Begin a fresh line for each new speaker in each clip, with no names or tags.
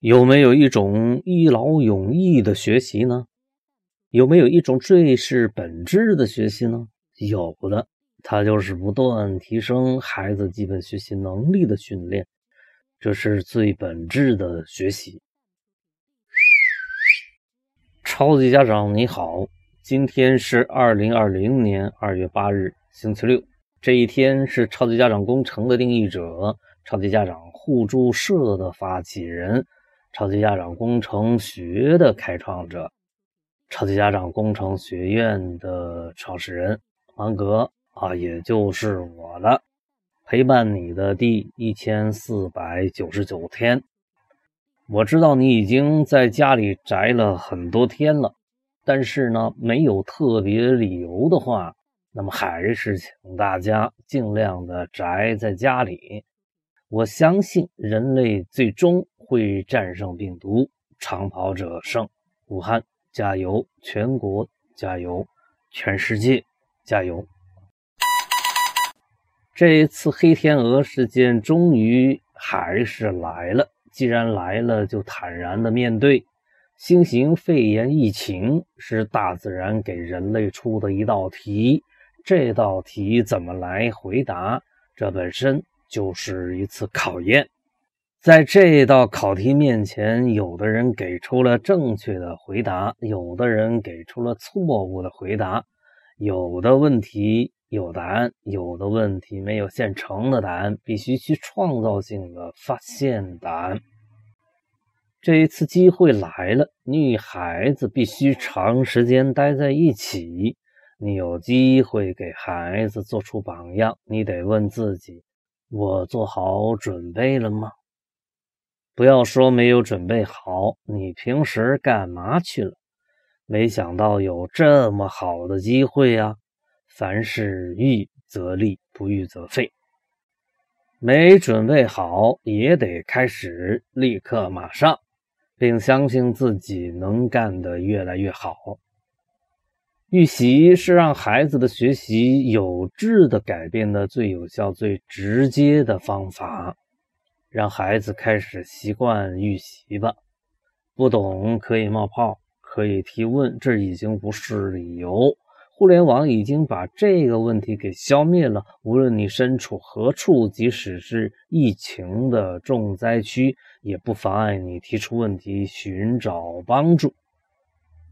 有没有一种一劳永逸的学习呢？有没有一种最是本质的学习呢？有的，它就是不断提升孩子基本学习能力的训练，这是最本质的学习。超级家长你好，今天是二零二零年二月八日，星期六。这一天是超级家长工程的定义者，超级家长互助社的发起人，超级家长工程学的开创者，超级家长工程学院的创始人王格啊，也就是我了。陪伴你的第一千四百九十九天，我知道你已经在家里宅了很多天了，但是呢，没有特别理由的话。那么还是请大家尽量的宅在家里。我相信人类最终会战胜病毒，长跑者胜。武汉加油，全国加油，全世界加油！这一次黑天鹅事件终于还是来了，既然来了，就坦然的面对。新型肺炎疫情是大自然给人类出的一道题。这道题怎么来回答？这本身就是一次考验。在这道考题面前，有的人给出了正确的回答，有的人给出了错误的回答。有的问题有答案，有的问题没有现成的答案，必须去创造性的发现答案。这一次机会来了，女孩子必须长时间待在一起。你有机会给孩子做出榜样，你得问自己：我做好准备了吗？不要说没有准备好，你平时干嘛去了？没想到有这么好的机会啊！凡事预则立，不预则废。没准备好也得开始，立刻马上，并相信自己能干得越来越好。预习是让孩子的学习有质的改变的最有效、最直接的方法。让孩子开始习惯预习吧。不懂可以冒泡，可以提问，这已经不是理由。互联网已经把这个问题给消灭了。无论你身处何处，即使是疫情的重灾区，也不妨碍你提出问题，寻找帮助。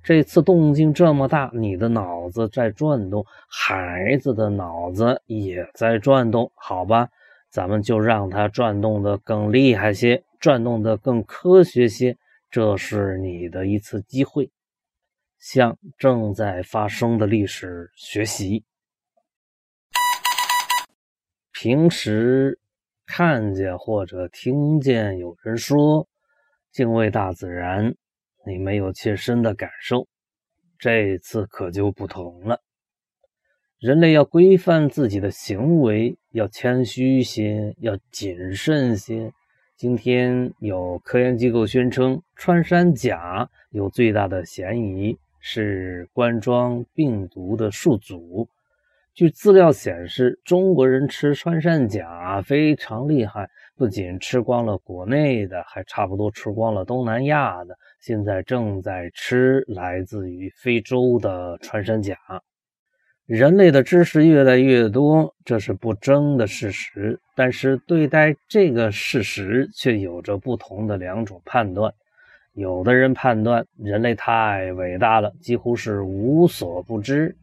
这次动静这么大，你的脑子在转动，孩子的脑子也在转动，好吧？咱们就让它转动的更厉害些，转动的更科学些。这是你的一次机会，向正在发生的历史学习。平时看见或者听见有人说敬畏大自然。你没有切身的感受，这次可就不同了。人类要规范自己的行为，要谦虚些，要谨慎些。今天有科研机构宣称，穿山甲有最大的嫌疑是冠状病毒的宿主。据资料显示，中国人吃穿山甲非常厉害，不仅吃光了国内的，还差不多吃光了东南亚的。现在正在吃来自于非洲的穿山甲。人类的知识越来越多，这是不争的事实。但是对待这个事实，却有着不同的两种判断。有的人判断人类太伟大了，几乎是无所不知；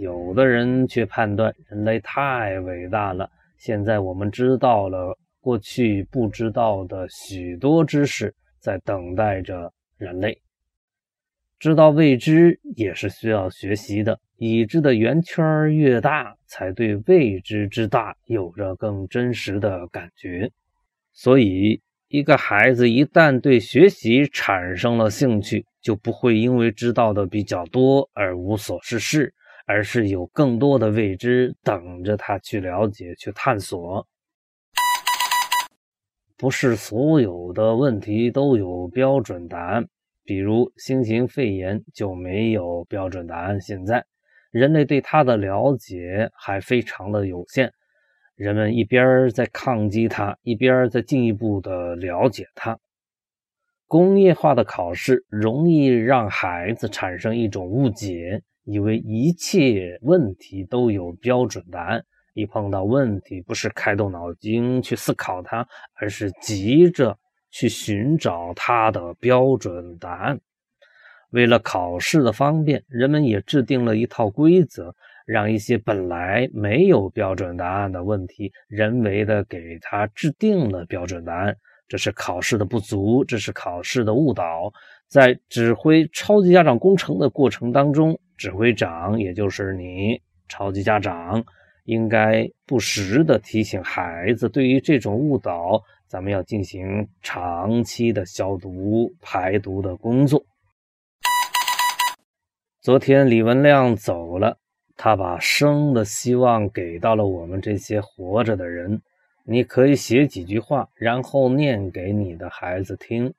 有的人却判断人类太伟大了，现在我们知道了过去不知道的许多知识，在等待着。人类知道未知也是需要学习的，已知的圆圈越大，才对未知之大有着更真实的感觉。所以，一个孩子一旦对学习产生了兴趣，就不会因为知道的比较多而无所事事，而是有更多的未知等着他去了解、去探索。不是所有的问题都有标准答案，比如新型肺炎就没有标准答案。现在人类对它的了解还非常的有限，人们一边在抗击它，一边在进一步的了解它。工业化的考试容易让孩子产生一种误解，以为一切问题都有标准答案。一碰到问题，不是开动脑筋去思考它，而是急着去寻找它的标准答案。为了考试的方便，人们也制定了一套规则，让一些本来没有标准答案的问题，人为的给它制定了标准答案。这是考试的不足，这是考试的误导。在指挥超级家长工程的过程当中，指挥长也就是你，超级家长，应该不时的提醒孩子，对于这种误导，咱们要进行长期的消毒排毒的工作。昨天李文亮走了，他把生的希望给到了我们这些活着的人。你可以写几句话，然后念给你的孩子听，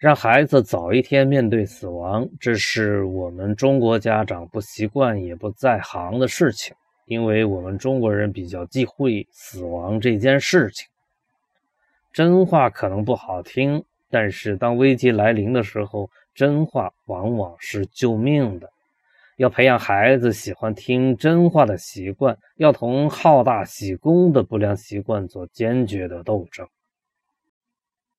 让孩子早一天面对死亡。这是我们中国家长不习惯也不在行的事情，因为我们中国人比较忌讳死亡这件事情。真话可能不好听，但是当危机来临的时候，真话往往是救命的。要培养孩子喜欢听真话的习惯，要同好大喜功的不良习惯做坚决的斗争。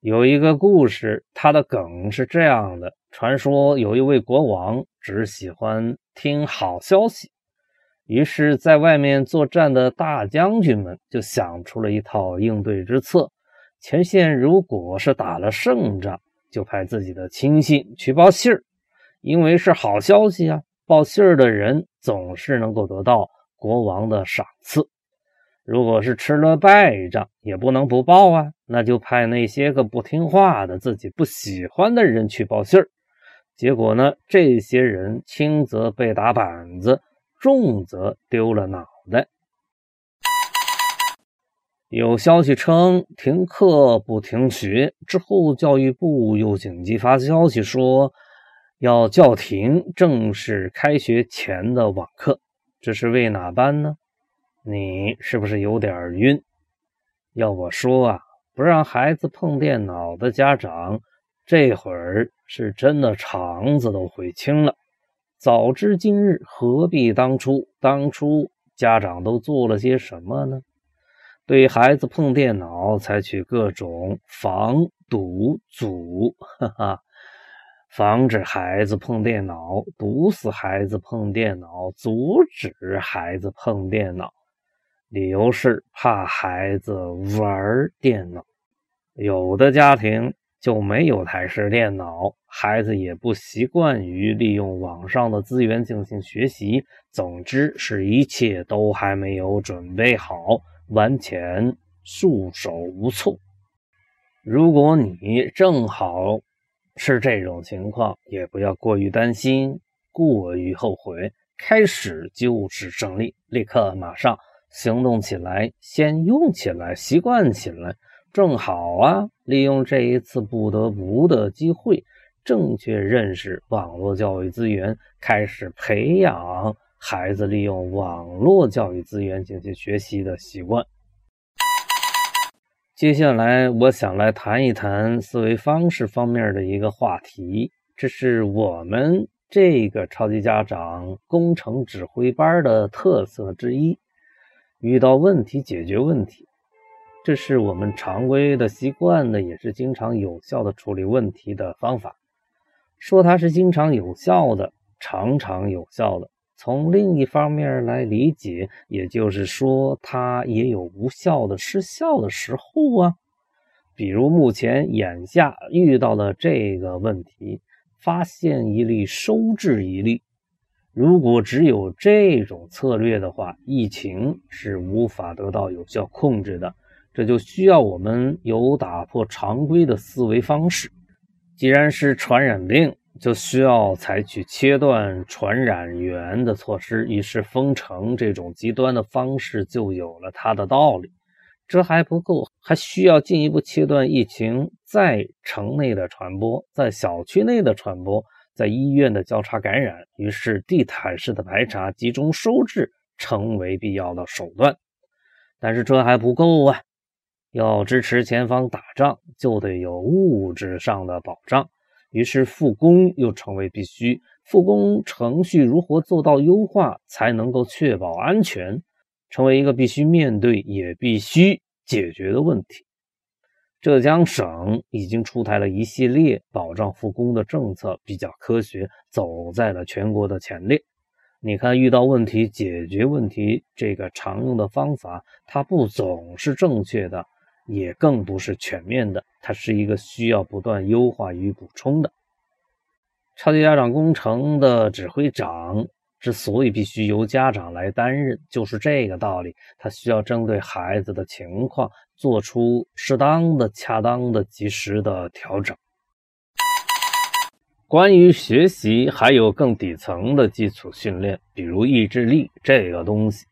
有一个故事，它的梗是这样的：传说有一位国王只喜欢听好消息，于是，在外面作战的大将军们就想出了一套应对之策。前线如果是打了胜仗，就派自己的亲信去报信儿，因为是好消息啊。报信儿的人总是能够得到国王的赏赐。如果是吃了败仗，也不能不报啊，那就派那些个不听话的、自己不喜欢的人去报信儿。结果呢，这些人轻则被打板子，重则丢了脑袋。有消息称停课不停学，之后教育部又紧急发消息说。要叫停正式开学前的网课，这是为哪般呢？你是不是有点晕？要我说啊，不让孩子碰电脑的家长，这会儿是真的肠子都悔青了。早知今日，何必当初？当初家长都做了些什么呢？对孩子碰电脑，采取各种防堵阻，哈哈。防止孩子碰电脑，堵死孩子碰电脑，阻止孩子碰电脑，理由是怕孩子玩电脑。有的家庭就没有台式电脑，孩子也不习惯于利用网上的资源进行学习。总之是一切都还没有准备好，完全束手无措。如果你正好。是这种情况，也不要过于担心，过于后悔。开始就是胜利，立刻马上行动起来，先用起来，习惯起来，正好啊！利用这一次不得不的机会，正确认识网络教育资源，开始培养孩子利用网络教育资源进行学习的习惯。接下来，我想来谈一谈思维方式方面的一个话题，这是我们这个超级家长工程指挥班的特色之一。遇到问题解决问题，这是我们常规的习惯的，也是经常有效的处理问题的方法。说它是经常有效的，常常有效的。从另一方面来理解，也就是说，它也有无效的、失效的时候啊。比如目前眼下遇到的这个问题，发现一例收治一例。如果只有这种策略的话，疫情是无法得到有效控制的。这就需要我们有打破常规的思维方式。既然是传染病。就需要采取切断传染源的措施，于是封城这种极端的方式就有了它的道理。这还不够，还需要进一步切断疫情在城内的传播，在小区内的传播，在医院的交叉感染。于是地毯式的排查、集中收治成为必要的手段。但是这还不够啊！要支持前方打仗，就得有物质上的保障。于是复工又成为必须。复工程序如何做到优化，才能够确保安全，成为一个必须面对也必须解决的问题。浙江省已经出台了一系列保障复工的政策，比较科学，走在了全国的前列。你看，遇到问题解决问题这个常用的方法，它不总是正确的，也更不是全面的，它是一个需要不断优化与补充的。超级家长工程的指挥长之所以必须由家长来担任，就是这个道理。他需要针对孩子的情况做出适当的、恰当的、及时的调整。关于学习，还有更底层的基础训练，比如意志力这个东西。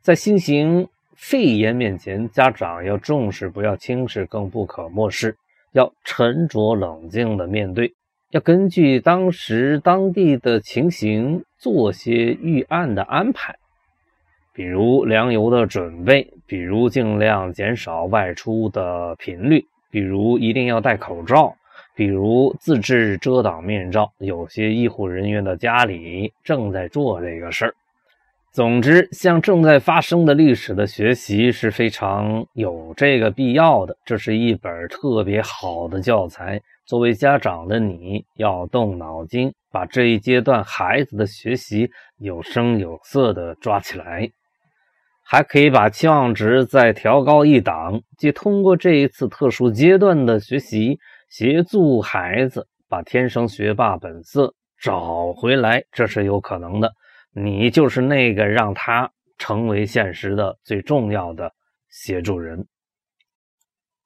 在新型肺炎面前，家长要重视，不要轻视，更不可漠视，要沉着冷静的面对。要根据当时当地的情形做些预案的安排，比如粮油的准备，比如尽量减少外出的频率，比如一定要戴口罩，比如自制遮挡面罩。有些医护人员的家里正在做这个事儿。总之，向正在发生的历史的学习是非常有这个必要的。这是一本特别好的教材。作为家长的你，要动脑筋，把这一阶段孩子的学习有声有色的抓起来，还可以把期望值再调高一档，即通过这一次特殊阶段的学习，协助孩子把天生学霸本色找回来，这是有可能的。你就是那个让他成为现实的最重要的协助人，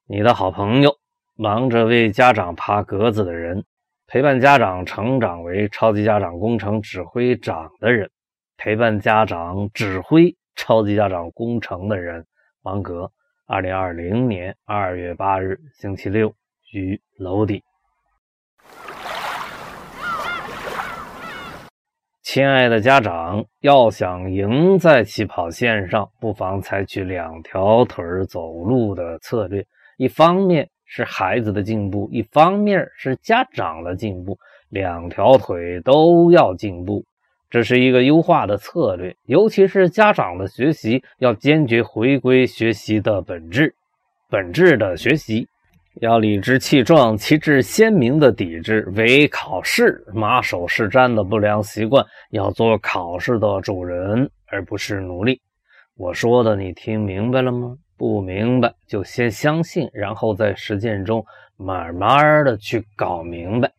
你的好朋友。忙着为家长爬格子的人，陪伴家长成长为超级家长工程指挥长的人，陪伴家长指挥超级家长工程的人，王格，二零二零年二月八日星期六于楼底。亲爱的家长，要想赢在起跑线上，不妨采取两条腿走路的策略，一方面。是孩子的进步，一方面是家长的进步，两条腿都要进步，这是一个优化的策略。尤其是家长的学习，要坚决回归学习的本质，本质的学习，要理直气壮、旗帜鲜明的抵制为考试马首是瞻的不良习惯，要做考试的主人，而不是奴隶。我说的，你听明白了吗？不明白就先相信，然后在实践中慢慢的去搞明白。